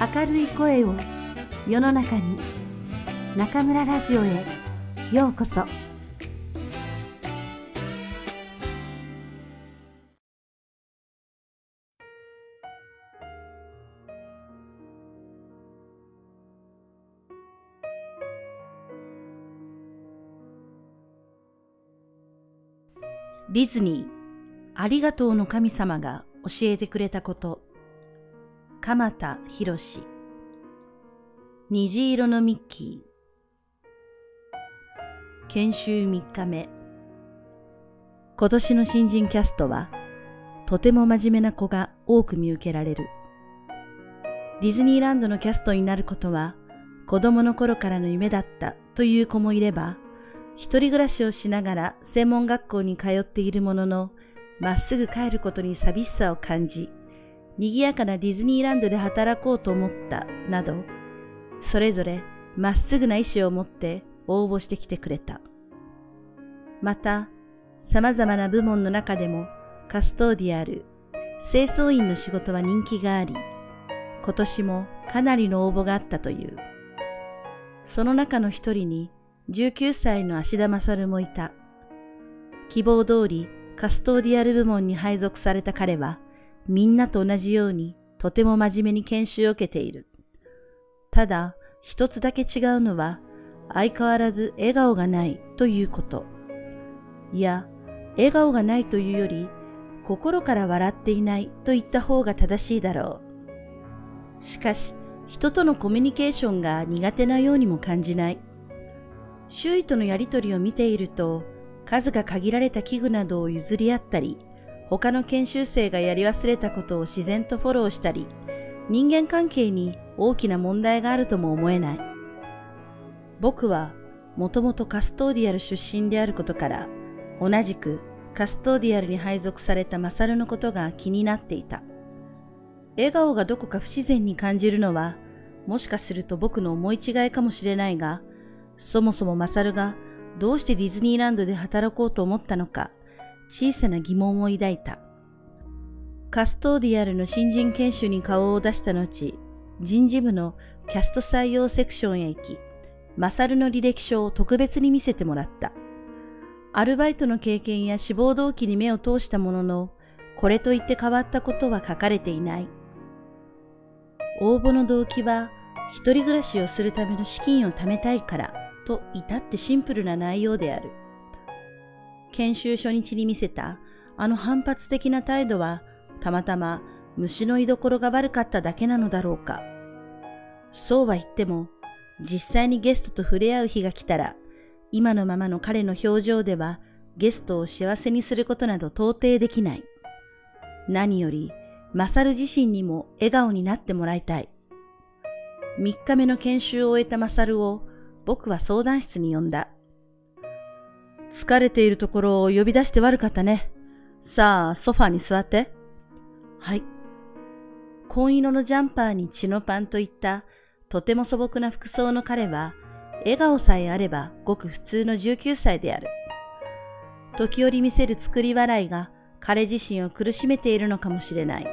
明るい声を世の中に中村ラジオへようこそ。ディズニーありがとうの神様が教えてくれたこと。鎌田博虹色のミッキー。研修3日目。今年の新人キャストはとても真面目な子が多く見受けられる。ディズニーランドのキャストになることは子供の頃からの夢だったという子もいれば一人暮らしをしながら専門学校に通っているものの、まっすぐ帰ることに寂しさを感じ、賑やかなディズニーランドで働こうと思った、など、それぞれまっすぐな意志を持って応募してきてくれた。また、様々な部門の中でもカストーディアル、清掃員の仕事は人気があり、今年もかなりの応募があったという。その中の一人に19歳の芦田勝もいた。希望通りカストーディアル部門に配属された彼は、みんなと同じようにとても真面目に研修を受けている。ただ、一つだけ違うのは、相変わらず笑顔がないということ。いや、笑顔がないというより、心から笑っていないと言った方が正しいだろう。しかし、人とのコミュニケーションが苦手なようにも感じない。周囲とのやりとりを見ていると、数が限られた器具などを譲り合ったり、他の研修生がやり忘れたことを自然とフォローしたり、人間関係に大きな問題があるとも思えない。僕はもともとカストーディアル出身であることから、同じくカストーディアルに配属されたマサルのことが気になっていた。笑顔がどこか不自然に感じるのは、もしかすると僕の思い違いかもしれないが、そもそもマサルがどうしてディズニーランドで働こうと思ったのか、小さな疑問を抱いた。カストーディアルの新人研修に顔を出した後、人事部のキャスト採用セクションへ行き、マサルの履歴書を特別に見せてもらった。アルバイトの経験や志望動機に目を通したものの、これといって変わったことは書かれていない。応募の動機は、一人暮らしをするための資金を貯めたいからと至ってシンプルな内容である。研修初日に見せたあの反発的な態度はたまたま虫の居所が悪かっただけなのだろうか。そうは言っても実際にゲストと触れ合う日が来たら今のままの彼の表情ではゲストを幸せにすることなど到底できない。何より、マサル自身にも笑顔になってもらいたい。3日目の研修を終えたマサルを僕は相談室に呼んだ。疲れているところを呼び出して悪かったね。さあ、ソファに座って。はい。紺色のジャンパーに血のパンといったとても素朴な服装の彼は、笑顔さえあればごく普通の19歳である。時折見せる作り笑いが彼自身を苦しめているのかもしれない。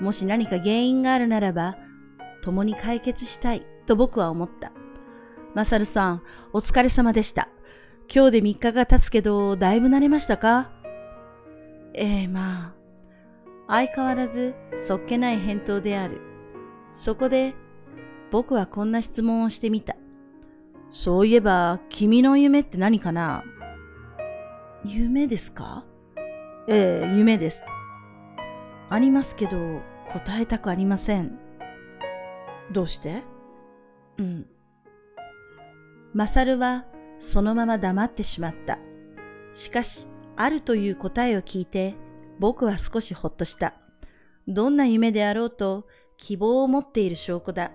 もし何か原因があるならば、共に解決したいと僕は思った。マサルさん、お疲れ様でした。今日で3日が経つけど、だいぶ慣れましたか？ええまあ。相変わらず、そっけない返答である。そこで、僕はこんな質問をしてみた。そういえば、君の夢って何かな？夢ですか？ええ、夢です。ありますけど、答えたくありません。どうして？うん。マサルはそのまま黙ってしまった。しかし、あるという答えを聞いて、僕は少しほっとした。どんな夢であろうと、希望を持っている証拠だ。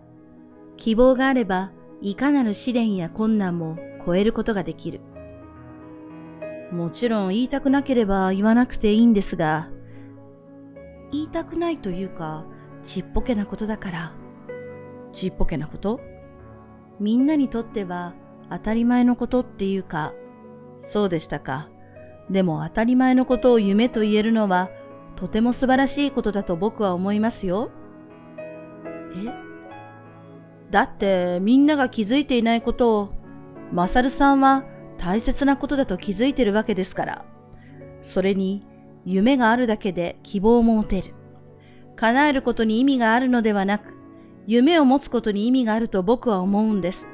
希望があれば、いかなる試練や困難も超えることができる。もちろん言いたくなければ言わなくていいんですが、言いたくないというか、ちっぽけなことだから。ちっぽけなこと？みんなにとっては当たり前のことっていうか、そうでしたか。でも当たり前のことを夢と言えるのは、とても素晴らしいことだと僕は思いますよ。え？だってみんなが気づいていないことを、マサルさんは大切なことだと気づいてるわけですから。それに、夢があるだけで希望も持てる。叶えることに意味があるのではなく、夢を持つことに意味があると僕は思うんです。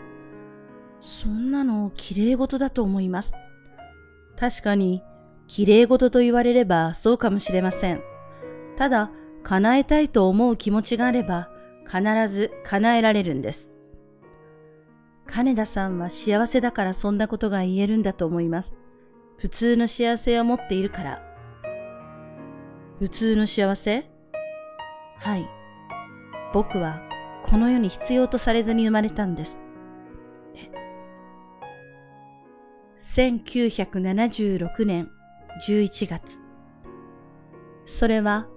そんなの綺麗事だと思います。確かに、綺麗事と言われればそうかもしれません。ただ、叶えたいと思う気持ちがあれば、必ず叶えられるんです。金田さんは幸せだからそんなことが言えるんだと思います。普通の幸せを持っているから。普通の幸せ？はい。僕はこの世に必要とされずに生まれたんです。1976年11月。それは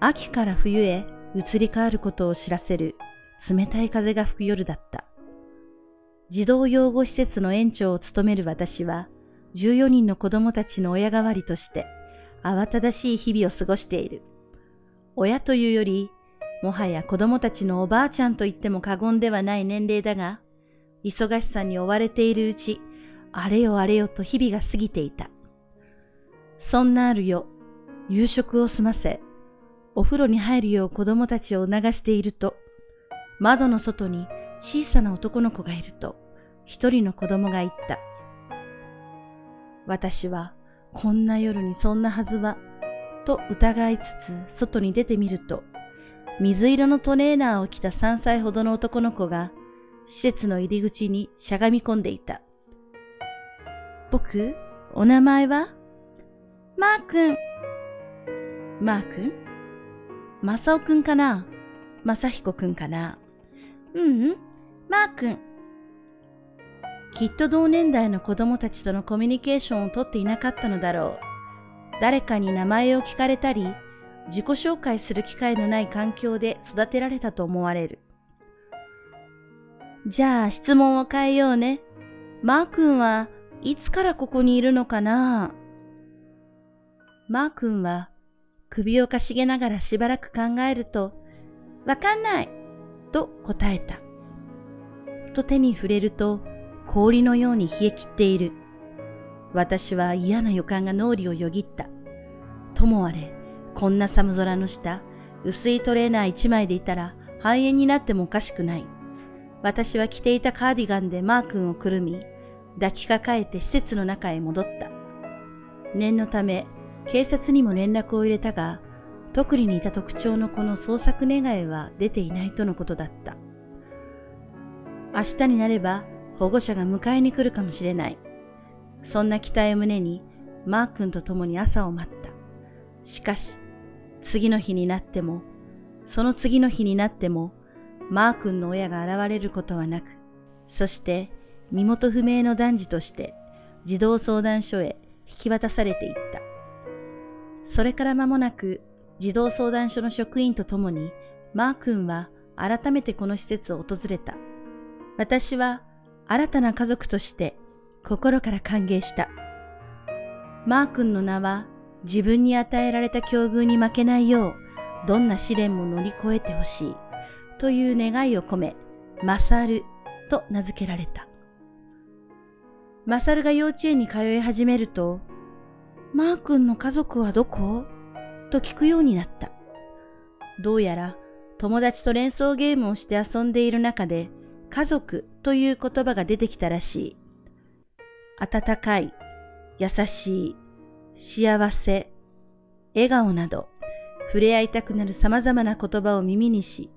秋から冬へ移り変わることを知らせる冷たい風が吹く夜だった。児童養護施設の園長を務める私は、14人の子供たちの親代わりとして、慌ただしい日々を過ごしている。親というより、もはや子供たちのおばあちゃんと言っても過言ではない年齢だが、忙しさに追われているうち、あれよあれよと日々が過ぎていた。そんなある夜、夕食を済ませ、お風呂に入るよう子供たちを促していると、窓の外に小さな男の子がいると、一人の子供が言った。私は、こんな夜にそんなはずは、と疑いつつ外に出てみると、水色のトレーナーを着た3歳ほどの男の子が、施設の入り口にしゃがみ込んでいた。僕、お名前は？マー君。マー君？マサオ君かな？マサヒコ君かな？ううん、マー君。きっと同年代の子供たちとのコミュニケーションをとっていなかったのだろう。誰かに名前を聞かれたり、自己紹介する機会のない環境で育てられたと思われる。じゃあ質問を変えようね。マー君はいつからここにいるのかな？マー君は首をかしげながらしばらく考えると、わかんないと答えた。と手に触れると氷のように冷え切っている。私は嫌な予感が脳裏をよぎった。ともあれ、こんな寒空の下、薄いトレーナー一枚でいたら肺炎になってもおかしくない。私は着ていたカーディガンでマー君をくるみ、抱きかかえて施設の中へ戻った。念のため、警察にも連絡を入れたが、特に似た特徴のこの捜索願いは出ていないとのことだった。明日になれば保護者が迎えに来るかもしれない。そんな期待を胸に、マー君と共に朝を待った。しかし、次の日になっても、その次の日になっても、マー君の親が現れることはなく、そして身元不明の男児として児童相談所へ引き渡されていった。それから間もなく児童相談所の職員と共にマー君は改めてこの施設を訪れた。私は新たな家族として心から歓迎した。マー君の名は自分に与えられた境遇に負けないようどんな試練も乗り越えてほしいという願いを込め、マサルと名付けられた。マサルが幼稚園に通い始めると、マー君の家族はどこ？と聞くようになった。どうやら友達と連想ゲームをして遊んでいる中で家族という言葉が出てきたらしい。温かい、優しい、幸せ、笑顔など触れ合いたくなる様々な言葉を耳にし、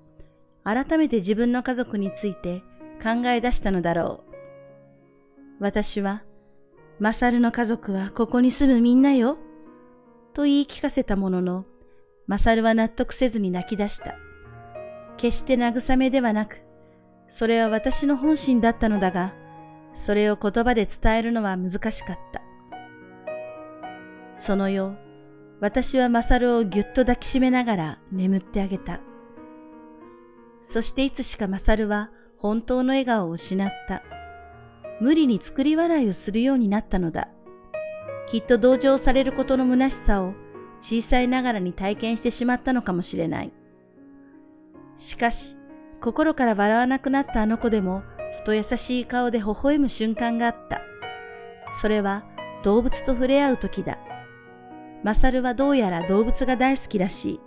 改めて自分の家族について考え出したのだろう。私は、マサルの家族はここに住むみんなよ。と言い聞かせたものの、マサルは納得せずに泣き出した。決して慰めではなく、それは私の本心だったのだが、それを言葉で伝えるのは難しかった。その夜、私はマサルをぎゅっと抱きしめながら眠ってあげた。そしていつしかマサルは本当の笑顔を失った。無理に作り笑いをするようになったのだ。きっと同情されることの虚しさを小さいながらに体験してしまったのかもしれない。しかし、心から笑わなくなったあの子でも、ふと優しい顔で微笑む瞬間があった。それは動物と触れ合う時だ。マサルはどうやら動物が大好きらしい。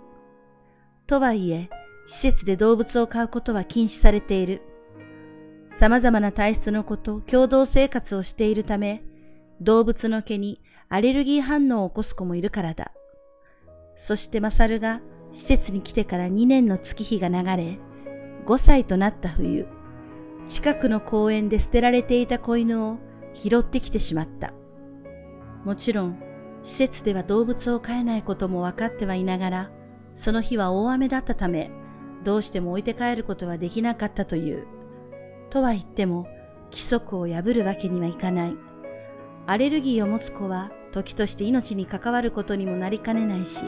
とはいえ、施設で動物を飼うことは禁止されている。様々な体質の子と共同生活をしているため、動物の毛にアレルギー反応を起こす子もいるからだ。そしてマサルが施設に来てから2年の月日が流れ、5歳となった冬、近くの公園で捨てられていた子犬を拾ってきてしまった。もちろん、施設では動物を飼えないことも分かってはいながら、その日は大雨だったため、どうしても置いて帰ることはできなかったという。とは言っても、規則を破るわけにはいかない。アレルギーを持つ子は、時として命に関わることにもなりかねないし、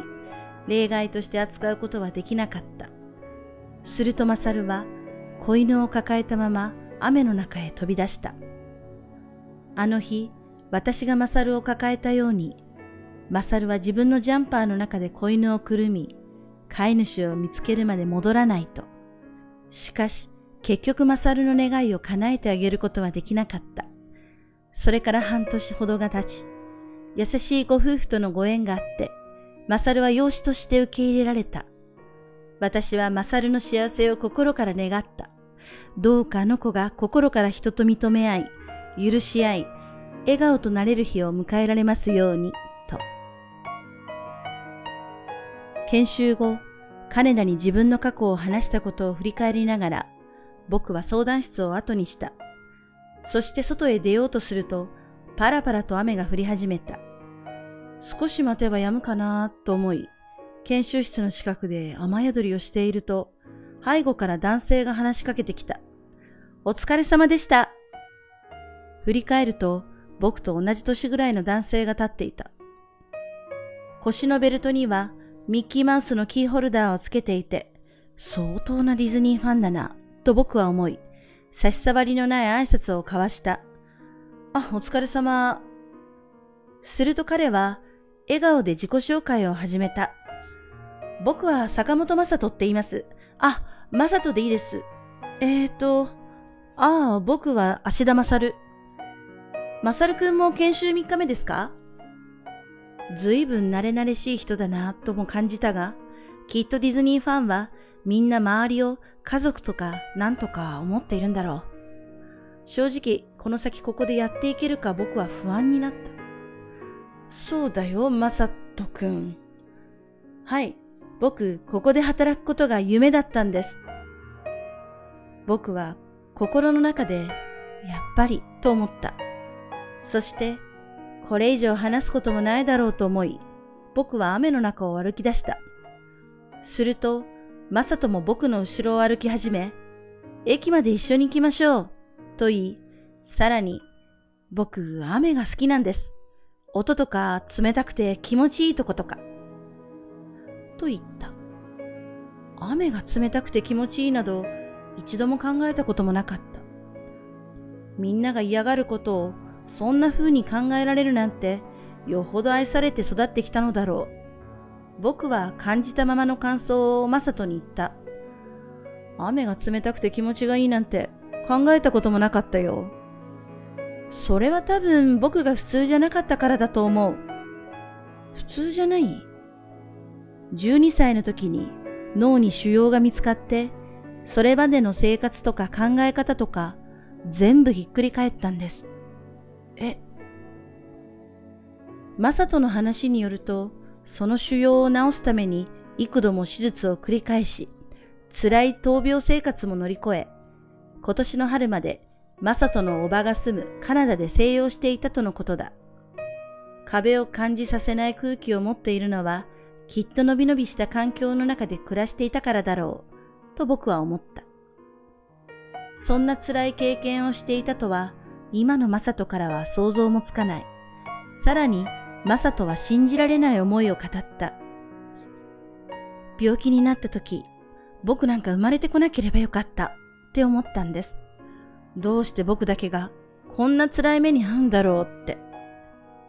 例外として扱うことはできなかった。するとマサルは子犬を抱えたまま雨の中へ飛び出した。あの日、私がマサルを抱えたように、マサルは自分のジャンパーの中で子犬をくるみ、飼い主を見つけるまで戻らないと。しかし、結局マサルの願いを叶えてあげることはできなかった。それから半年ほどが経ち、優しいご夫婦とのご縁があって、マサルは養子として受け入れられた。私はマサルの幸せを心から願った。どうかあの子が心から人と認め合い、許し合い、笑顔となれる日を迎えられますように、と。研修後、金田に自分の過去を話したことを振り返りながら、僕は相談室を後にした。そして外へ出ようとすると、パラパラと雨が降り始めた。少し待てば止むかなと思い、研修室の近くで雨宿りをしていると、背後から男性が話しかけてきた。お疲れ様でした。振り返ると、僕と同じ年ぐらいの男性が立っていた。腰のベルトにはミッキーマウスのキーホルダーをつけていて、相当なディズニーファンだな、と僕は思い、差し障りのない挨拶を交わした。あ、お疲れ様。すると彼は、笑顔で自己紹介を始めた。僕は坂本正人って言います。あ、正人でいいです。えーと、ああ、僕は芦田勝。勝くんも研修3日目ですか？ずいぶん慣れ慣れしい人だなとも感じたが、きっとディズニーファンはみんな周りを家族とか何とか思っているんだろう。正直、この先ここでやっていけるか僕は不安になった。そうだよ、まさとくん。はい、僕、ここで働くことが夢だったんです。僕は心の中で、やっぱりと思った。そして、これ以上話すこともないだろうと思い、僕は雨の中を歩き出した。すると、まさとも僕の後ろを歩き始め、駅まで一緒に行きましょう、と言い、さらに、僕、雨が好きなんです。音とか冷たくて気持ちいいとことか。と言った。雨が冷たくて気持ちいいなど一度も考えたこともなかった。みんなが嫌がることをそんな風に考えられるなんてよほど愛されて育ってきたのだろう。僕は感じたままの感想をマサトに言った。雨が冷たくて気持ちがいいなんて考えたこともなかったよ。それは多分僕が普通じゃなかったからだと思う。普通じゃない？12歳の時に脳に腫瘍が見つかって、それまでの生活とか考え方とか全部ひっくり返ったんです。え？マサトの話によると、その腫瘍を治すために幾度も手術を繰り返し、辛い闘病生活も乗り越え、今年の春までマサトのおばが住むカナダで静養していたとのことだ。壁を感じさせない空気を持っているのはきっとのびのびした環境の中で暮らしていたからだろう、と僕は思った。そんな辛い経験をしていたとは、今のマサトからは想像もつかない。さらに、マサトは信じられない思いを語った。病気になった時、僕なんか生まれてこなければよかったって思ったんです。どうして僕だけがこんな辛い目に遭うんだろうって。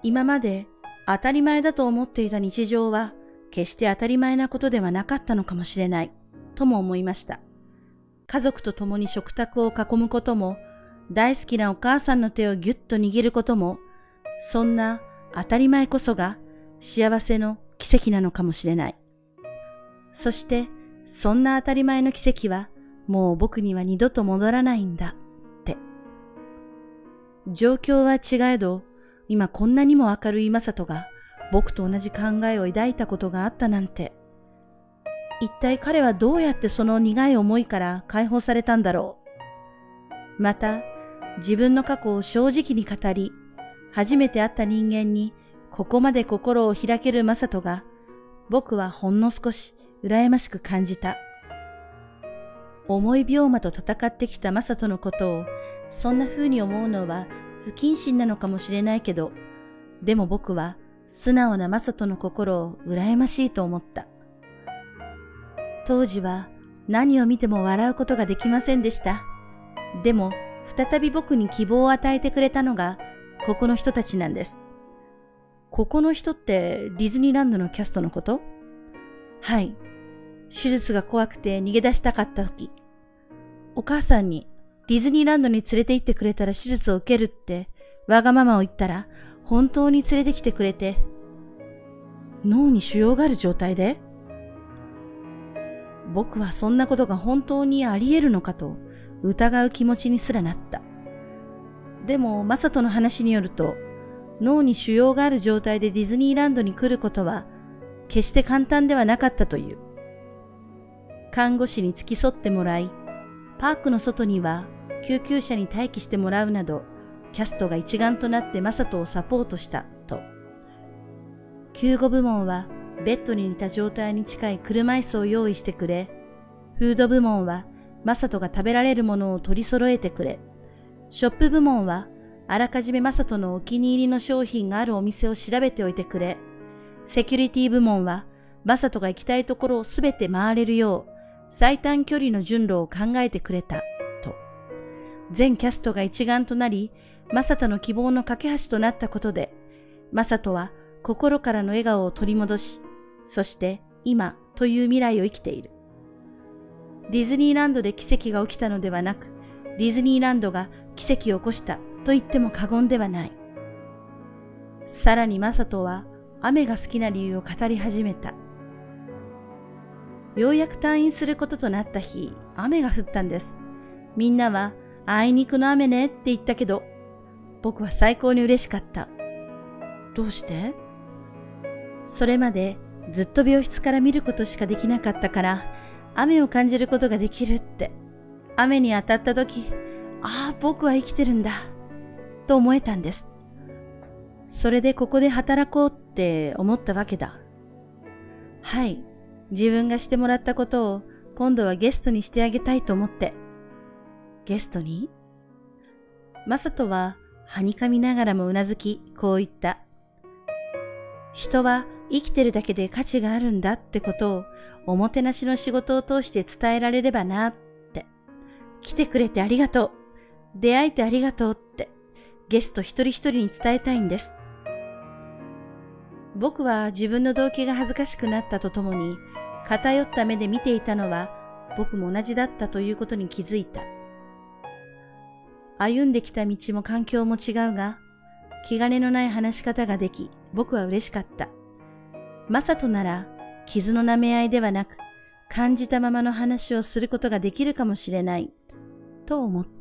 今まで当たり前だと思っていた日常は決して当たり前なことではなかったのかもしれない、とも思いました。家族と共に食卓を囲むことも、大好きなお母さんの手をぎゅっと握ることも、そんな当たり前こそが幸せの奇跡なのかもしれない。そして、そんな当たり前の奇跡は、もう僕には二度と戻らないんだ、って。状況は違えど、今こんなにも明るいマサトが僕と同じ考えを抱いたことがあったなんて。一体彼はどうやってその苦い思いから解放されたんだろう。また、自分の過去を正直に語り、初めて会った人間にここまで心を開けるマサトが、僕はほんの少し羨ましく感じた。重い病魔と戦ってきたマサトのことを、そんな風に思うのは不謹慎なのかもしれないけど、でも僕は素直なマサトの心を羨ましいと思った。当時は何を見ても笑うことができませんでした。でも、再び僕に希望を与えてくれたのが、ここの人たちなんです。ここの人ってディズニーランドのキャストのこと？はい。手術が怖くて逃げ出したかった時、お母さんにディズニーランドに連れて行ってくれたら手術を受けるってわがままを言ったら本当に連れてきてくれて、脳に腫瘍がある状態で？僕はそんなことが本当にあり得るのかと疑う気持ちにすらなった。でも、マサトの話によると、脳に腫瘍がある状態でディズニーランドに来ることは決して簡単ではなかったという。看護師に付き添ってもらい、パークの外には救急車に待機してもらうなど、キャストが一丸となってマサトをサポートしたと。救護部門はベッドに似た状態に近い車椅子を用意してくれ、フード部門はマサトが食べられるものを取り揃えてくれ、ショップ部門はあらかじめマサトのお気に入りの商品があるお店を調べておいてくれ、セキュリティ部門はマサトが行きたいところをすべて回れるよう最短距離の順路を考えてくれた、と。全キャストが一丸となり、マサトの希望の架け橋となったことで、マサトは心からの笑顔を取り戻し、そして今という未来を生きている。ディズニーランドで奇跡が起きたのではなく、ディズニーランドが奇跡を起こしたと言っても過言ではない。さらにマサトは雨が好きな理由を語り始めた。ようやく退院することとなった日、雨が降ったんです。みんなは、あいにくの雨ねって言ったけど、僕は最高に嬉しかった。どうして？それまでずっと病室から見ることしかできなかったから、雨を感じることができるって。雨に当たった時、ああ、僕は生きてるんだ。と思えたんです。それでここで働こうって思ったわけだ。はい。自分がしてもらったことを今度はゲストにしてあげたいと思って。ゲストに？マサトははにかみながらもうなずき、こう言った。人は生きてるだけで価値があるんだってことをおもてなしの仕事を通して伝えられればなって。来てくれてありがとう。出会えてありがとうってゲスト一人一人に伝えたいんです。僕は自分の動機が恥ずかしくなったとともに偏った目で見ていたのは僕も同じだったということに気づいた。歩んできた道も環境も違うが、気兼ねのない話し方ができ、僕は嬉しかった。マサトなら、傷の舐め合いではなく、感じたままの話をすることができるかもしれない、と思った。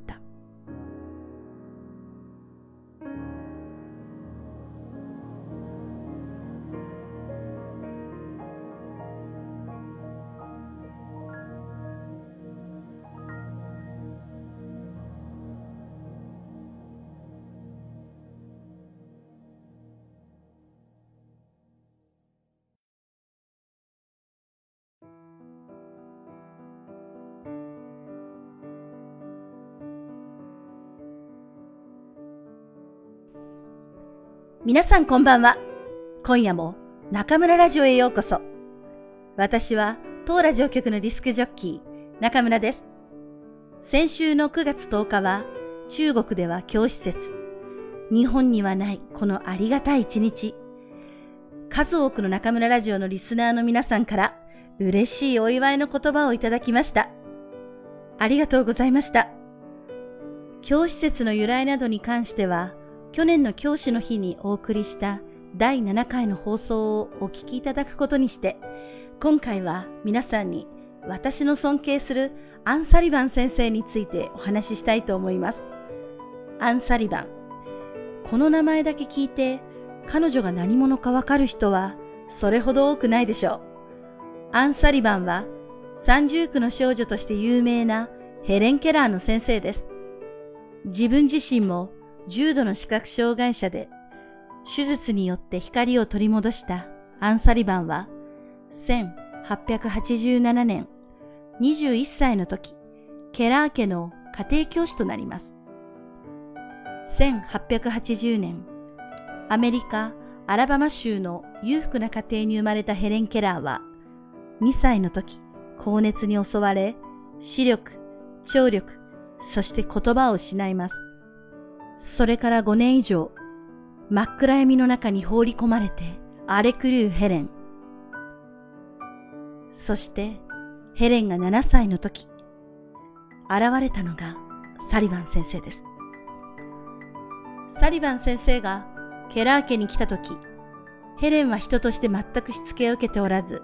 皆さんこんばんは。今夜も中村ラジオへようこそ。私は当ラジオ局のディスクジョッキー、中村です。先週の9月10日は中国では教師節。日本にはないこのありがたい一日。数多くの中村ラジオのリスナーの皆さんから嬉しいお祝いの言葉をいただきました。ありがとうございました。教施設の由来などに関しては、去年の教師の日にお送りした第7回の放送をお聞きいただくことにして、今回は皆さんに私の尊敬するアン・サリバン先生についてお話ししたいと思います。アン・サリバン。この名前だけ聞いて、彼女が何者かわかる人はそれほど多くないでしょう。アン・サリバンは三重苦の少女として有名なヘレン・ケラーの先生です。自分自身も重度の視覚障害者で手術によって光を取り戻したアン・サリバンは1887年21歳の時、ケラー家の家庭教師となります。1880年、アメリカ・アラバマ州の裕福な家庭に生まれたヘレン・ケラーは、2歳の時、高熱に襲われ、視力、聴力、そして言葉を失います。それから5年以上、真っ暗闇の中に放り込まれて荒れ狂うヘレン。そしてヘレンが7歳の時、現れたのがサリバン先生です。サリバン先生がケラー家に来た時、ヘレンは人として全くしつけを受けておらず、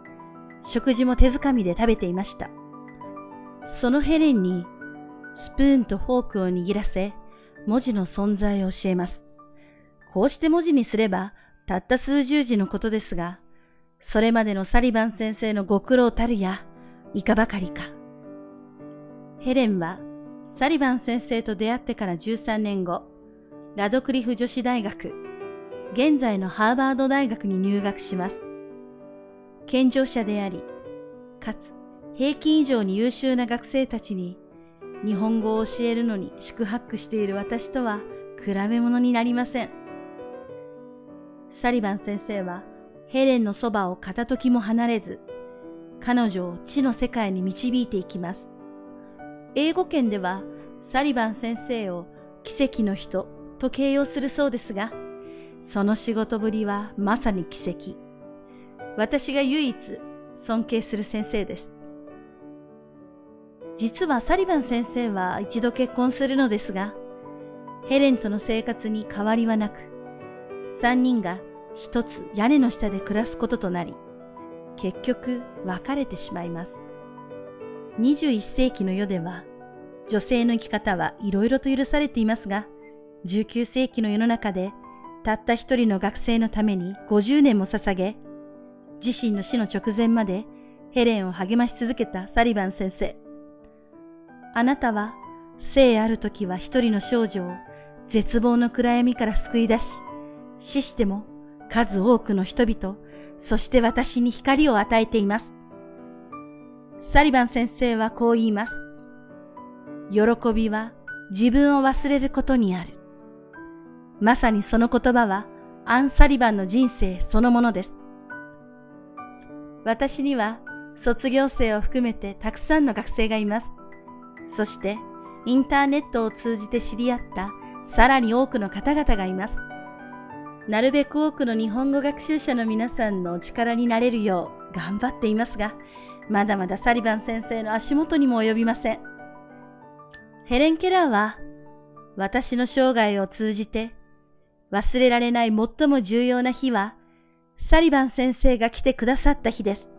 食事も手づかみで食べていました。そのヘレンにスプーンとフォークを握らせ、文字の存在を教えます。こうして文字にすれば、たった数十字のことですが、それまでのサリバン先生のご苦労たるや、いかばかりか。ヘレンはサリバン先生と出会ってから13年後、ラドクリフ女子大学、現在のハーバード大学に入学します。健常者であり、かつ平均以上に優秀な学生たちに日本語を教えるのに宿泊している私とは比べ物になりません。サリバン先生はヘレンのそばを片時も離れず、彼女を地の世界に導いていきます。英語圏ではサリバン先生を奇跡の人と形容するそうですが、その仕事ぶりはまさに奇跡。私が唯一尊敬する先生です。実はサリバン先生は一度結婚するのですが、ヘレンとの生活に変わりはなく、三人が一つ屋根の下で暮らすこととなり、結局別れてしまいます。21世紀の世では、女性の生き方はいろいろと許されていますが、19世紀の世の中で、たった一人の学生のために50年も捧げ、自身の死の直前までヘレンを励まし続けたサリバン先生。あなたは、生ある時は一人の少女を絶望の暗闇から救い出し、死しても数多くの人々、そして私に光を与えています。サリバン先生はこう言います。喜びは自分を忘れることにある。まさにその言葉はアン・サリバンの人生そのものです。私には卒業生を含めてたくさんの学生がいます。そしてインターネットを通じて知り合ったさらに多くの方々がいます。なるべく多くの日本語学習者の皆さんのお力になれるよう頑張っていますが、まだまだサリバン先生の足元にも及びません。ヘレン・ケラーは私の生涯を通じて忘れられない最も重要な日はサリバン先生が来てくださった日です。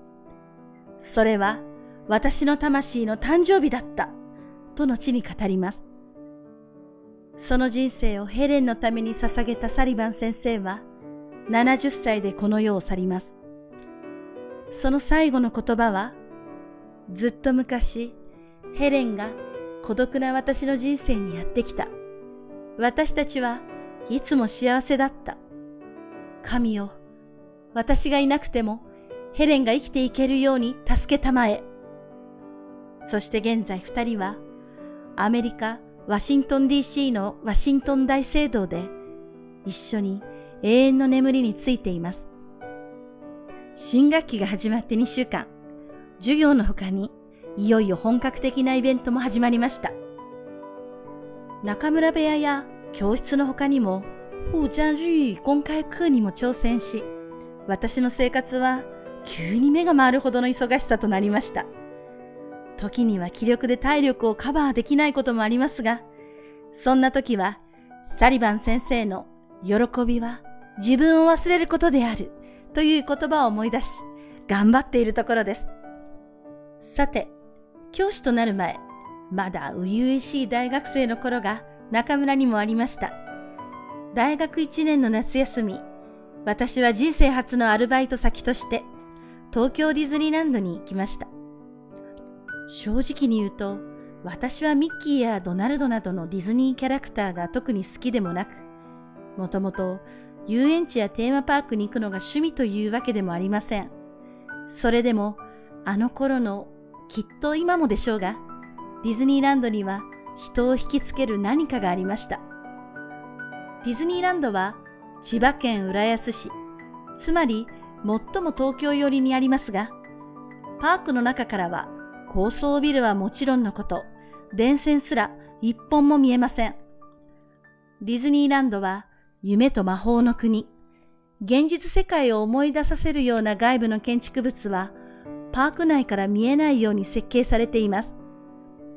それは私の魂の誕生日だったと後に語ります。その人生をヘレンのために捧げたサリバン先生は70歳でこの世を去ります。その最後の言葉は、ずっと昔、ヘレンが孤独な私の人生にやってきた。私たちはいつも幸せだった。神よ、私がいなくてもヘレンが生きていけるように助けたまえ。そして現在二人はアメリカ・ワシントン DC のワシントン大聖堂で一緒に永遠の眠りについています。新学期が始まって2週間、授業の他にいよいよ本格的なイベントも始まりました。中村部屋や教室の他にも、フージャン日語公開課にも挑戦し、私の生活は急に目が回るほどの忙しさとなりました。時には気力で体力をカバーできないこともありますが、そんな時は、サリバン先生の喜びは自分を忘れることであるという言葉を思い出し、頑張っているところです。さて、教師となる前、まだ初々しい大学生の頃が中村にもありました。大学1年の夏休み、私は人生初のアルバイト先として東京ディズニーランドに行きました。正直に言うと、私はミッキーやドナルドなどのディズニーキャラクターが特に好きでもなく、もともと遊園地やテーマパークに行くのが趣味というわけでもありません。それでも、あの頃の、きっと今もでしょうが、ディズニーランドには人を引きつける何かがありました。ディズニーランドは千葉県浦安市、つまり最も東京寄りにありますが、パークの中からは高層ビルはもちろんのこと、電線すら一本も見えません。ディズニーランドは夢と魔法の国、現実世界を思い出させるような外部の建築物はパーク内から見えないように設計されています。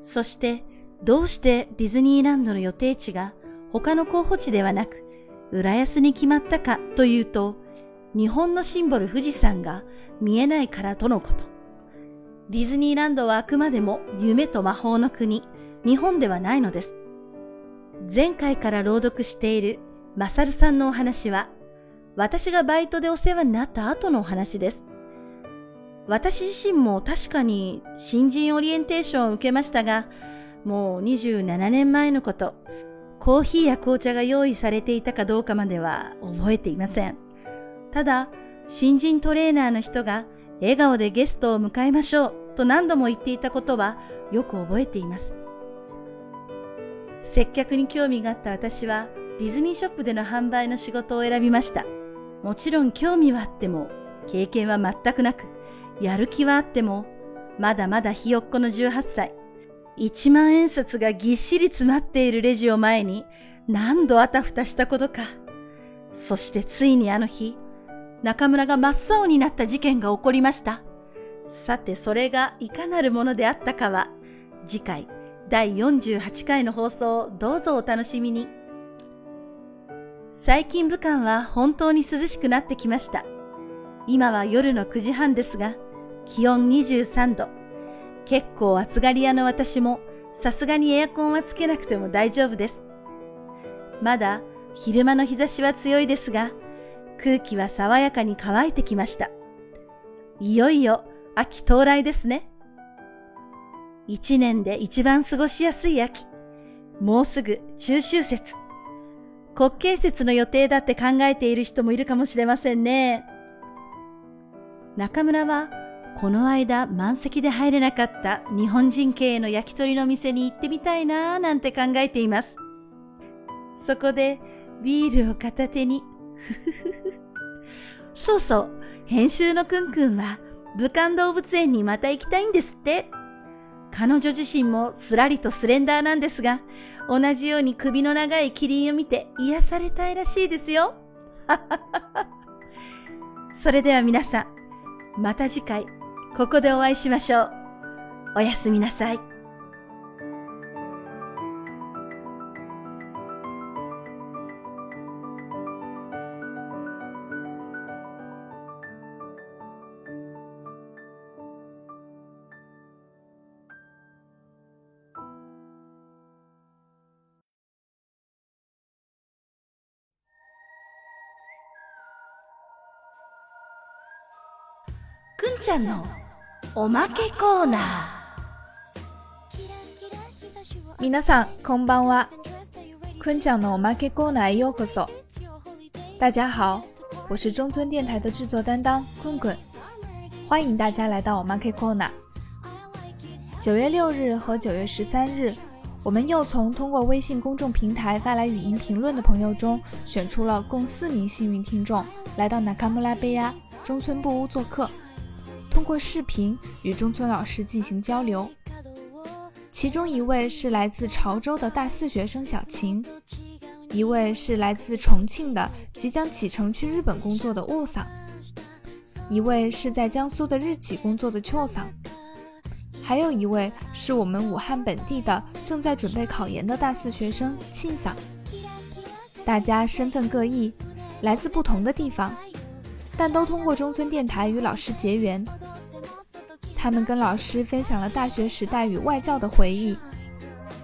そしてどうしてディズニーランドの予定地が他の候補地ではなく浦安に決まったかというと日本のシンボル富士山が見えないからとのこと。ディズニーランドはあくまでも夢と魔法の国、日本ではないのです。前回から朗読しているマサルさんのお話は、私がバイトでお世話になった後のお話です。私自身も確かに新人オリエンテーションを受けましたが、もう27年前のこと、コーヒーや紅茶が用意されていたかどうかまでは覚えていません。ただ、新人トレーナーの人が笑顔でゲストを迎えましょうと何度も言っていたことはよく覚えています。接客に興味があった私はディズニーショップでの販売の仕事を選びました。もちろん興味はあっても、経験は全くなく、やる気はあっても、まだまだひよっこの18歳。1万円札がぎっしり詰まっているレジを前に何度あたふたしたことか。そしてついにあの日、中村が真っ青になった事件が起こりました。さてそれがいかなるものであったかは、次回第48回の放送をどうぞお楽しみに。最近武漢は本当に涼しくなってきました。今は夜の9時半ですが、気温23度。結構暑がり屋の私も、さすがにエアコンはつけなくても大丈夫です。まだ昼間の日差しは強いですが、空気は爽やかに乾いてきました。いよいよ秋到来ですね。一年で一番過ごしやすい秋。もうすぐ中秋節。国慶節の予定だって考えている人もいるかもしれませんね。中村はこの間満席で入れなかった日本人経営の焼き鳥の店に行ってみたいなぁなんて考えています。そこでビールを片手に、ふふふそうそう、編集のくんくんは武漢動物園にまた行きたいんですって。彼女自身もすらりとスレンダーなんですが、同じように首の長いキリンを見て癒されたいらしいですよ。それでは皆さん、また次回、ここでお会いしましょう。おやすみなさい。ちゃんのおまけコーナー皆さんこんばんはくんちゃんのおまけコーナーへようこそ大家好我是中村电台的制作担当棍棍欢迎大家来到我妈 K Corner。九月六日和九月十三日，我们又从通过微信公众平台发来语音评论的朋友中选出了共四名幸运听众，来到纳卡穆拉贝亚中村布屋做客。 通过视频与中村老师进行交流，其中一位是来自潮州的大四学生小晴，一位是来自重庆的即将启程去日本工作的雾桑，一位是在江苏的日企工作的秋桑，还有一位是我们武汉本地的正在准备考研的大四学生庆桑。大家身份各异，来自不同的地方，但都通过中村电台与老师结缘。他们跟老师分享了大学时代与外教的回忆，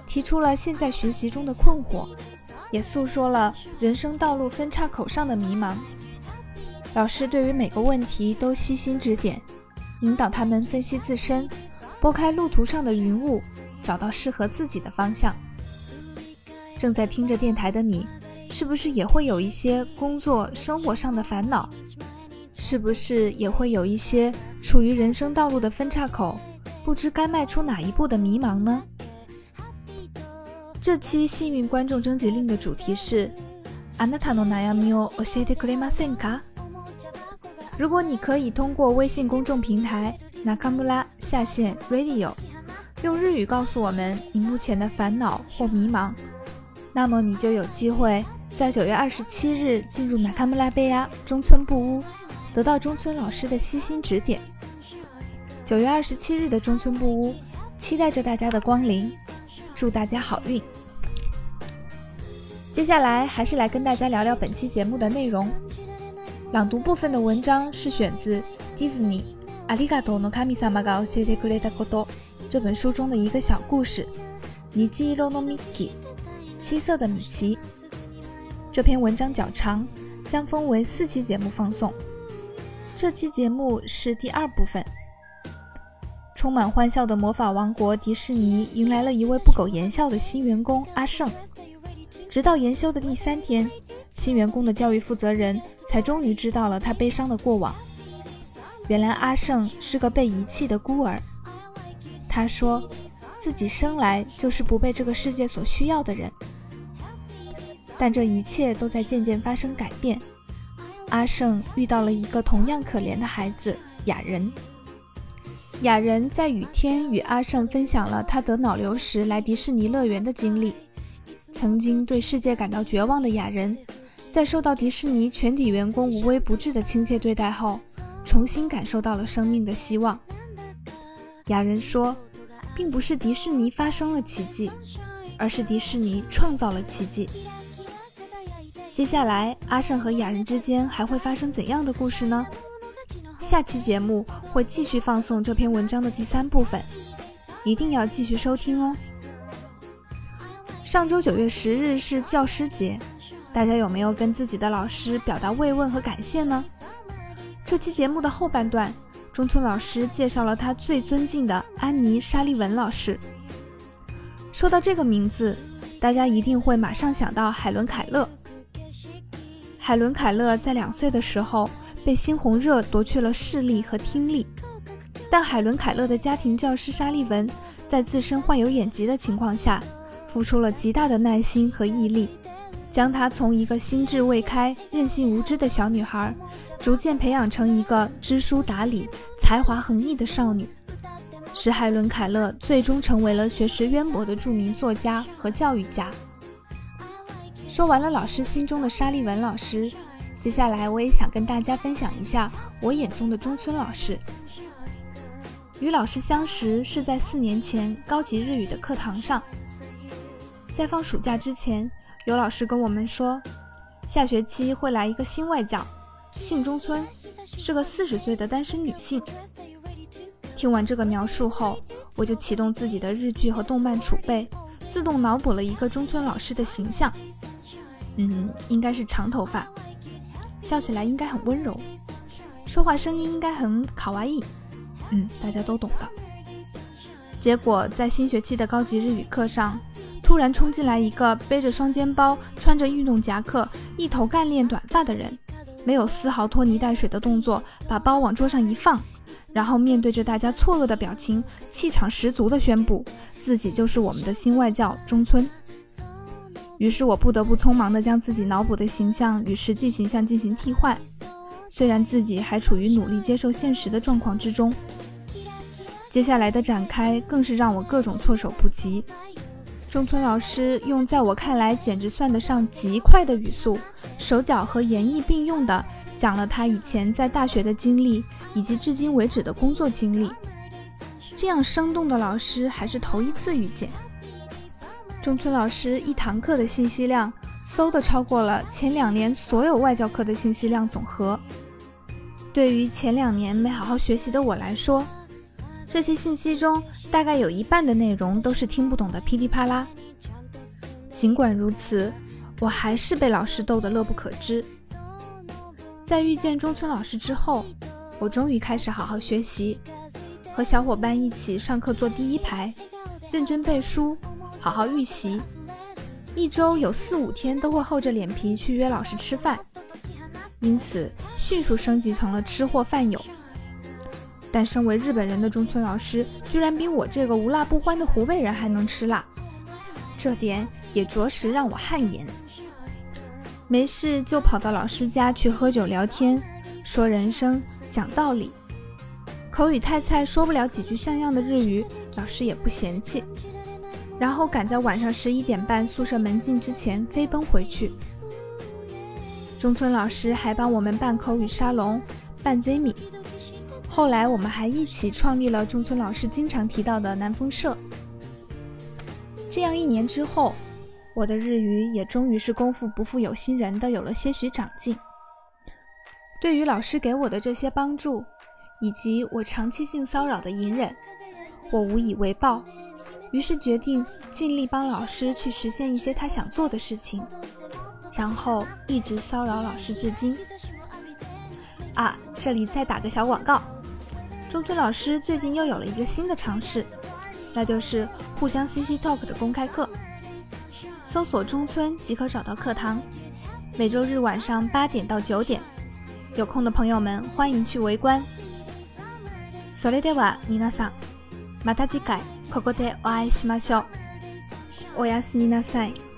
提出了现在学习中的困惑，也诉说了人生道路分岔口上的迷茫。老师对于每个问题都悉心指点，引导他们分析自身。拨开路途上的云雾，找到适合自己的方向。正在听着电台的你，是不是也会有一些工作生活上的烦恼？是不是也会有一些处于人生道路的分岔口，不知该迈出哪一步的迷茫呢？这期幸运观众征集令的主题是“あなたの悩みを教えてくれませんか？”如果你可以通过微信公众平台。那卡姆拉下线 Radio，用日语告诉我们你目前的烦恼或迷茫，那么你就有机会在九月二十七日进入那卡姆拉贝亚中村布屋， 得到中村老师的悉心指点。九月二十七日的中村布屋，期待着大家的光临，祝大家好运。接下来还是来跟大家聊聊本期节目的内容。朗读部分的文章是选自迪士尼。阿里嘎多诺卡米萨玛高谢谢克雷达古多这本书中的一个小故事，尼基罗诺米奇，七色的米奇。这篇文章较长，将分为四期节目放送。这期节目是第二部分。充满欢笑的魔法王国迪士尼迎来了一位不苟言笑的新员工阿胜。直到研修的第三天，新员工的教育负责人才终于知道了他悲伤的过往。原来阿胜是个被遗弃的孤儿。他说，自己生来就是不被这个世界所需要的人。但这一切都在渐渐发生改变。阿胜遇到了一个同样可怜的孩子雅人。雅人在雨天与阿胜分享了他得脑瘤时来迪士尼乐园的经历。曾经对世界感到绝望的雅人，在受到迪士尼全体员工无微不至的亲切对待后。重新感受到了生命的希望。雅人说，并不是迪士尼发生了奇迹，而是迪士尼创造了奇迹。接下来，阿胜和雅人之间还会发生怎样的故事呢？下期节目会继续放送这篇文章的第三部分，一定要继续收听哦。上周九月十日是教师节，大家有没有跟自己的老师表达慰问和感谢呢？这期节目的后半段，中村老师介绍了他最尊敬的安妮·沙利文老师。说到这个名字，大家一定会马上想到海伦·凯勒。海伦·凯勒在两岁的时候被猩红热夺去了视力和听力，但海伦·凯勒的家庭教师沙利文在自身患有眼疾的情况下，付出了极大的耐心和毅力，将她从一个心智未开、任性无知的小女孩。逐渐培养成一个知书达理、才华横溢的少女，使海伦·凯勒最终成为了学识渊博的著名作家和教育家。说完了老师心中的沙利文老师，接下来我也想跟大家分享一下我眼中的中村老师。与老师相识是在四年前高级日语的课堂上，在放暑假之前，有老师跟我们说，下学期会来一个新外教。姓中村，是个四十岁的单身女性。听完这个描述后，我就启动自己的日剧和动漫储备，自动脑补了一个中村老师的形象。嗯，应该是长头发，笑起来应该很温柔，说话声音应该很卡哇伊。嗯，大家都懂的。结果在新学期的高级日语课上，突然冲进来一个背着双肩包、穿着运动夹克、一头干练短发的人。没有丝毫拖泥带水的动作，把包往桌上一放，然后面对着大家错愕的表情，气场十足地宣布自己就是我们的新外教中村。于是我不得不匆忙地将自己脑补的形象与实际形象进行替换，虽然自己还处于努力接受现实的状况之中。接下来的展开更是让我各种措手不及。中村老师用在我看来简直算得上极快的语速，手脚和言意并用的讲了他以前在大学的经历以及至今为止的工作经历。这样生动的老师还是头一次遇见。中村老师一堂课的信息量，嗖的超过了前两年所有外教课的信息量总和。对于前两年没好好学习的我来说，这些信息中大概有一半的内容都是听不懂的噼里啪啦。尽管如此，我还是被老师逗得乐不可支。在遇见中村老师之后，我终于开始好好学习，和小伙伴一起上课坐第一排，认真背书，好好预习。一周有四五天都会厚着脸皮去约老师吃饭，因此迅速升级成了吃货饭友。但身为日本人的中村老师，居然比我这个无辣不欢的湖北人还能吃辣，这点也着实让我汗颜。没事就跑到老师家去喝酒聊天，说人生讲道理，口语太菜说不了几句像样的日语，老师也不嫌弃。然后赶在晚上十一点半宿舍门禁之前飞奔回去。中村老师还帮我们办口语沙龙，办 ZMI。后来我们还一起创立了中村老师经常提到的南风社。这样一年之后。我的日语也终于是功夫不负有心人的有了些许长进。对于老师给我的这些帮助，以及我长期性骚扰的隐忍，我无以为报，于是决定尽力帮老师去实现一些他想做的事情，然后一直骚扰老师至今。啊，这里再打个小广告，中村老师最近又有了一个新的尝试，那就是互相 CC Talk 的公开课。搜索中村即可找到课堂，每周日晚上八点到九点，有空的朋友们欢迎去围观。それでは皆さん、また次回 ここでお会いしましょう。おやすみなさい。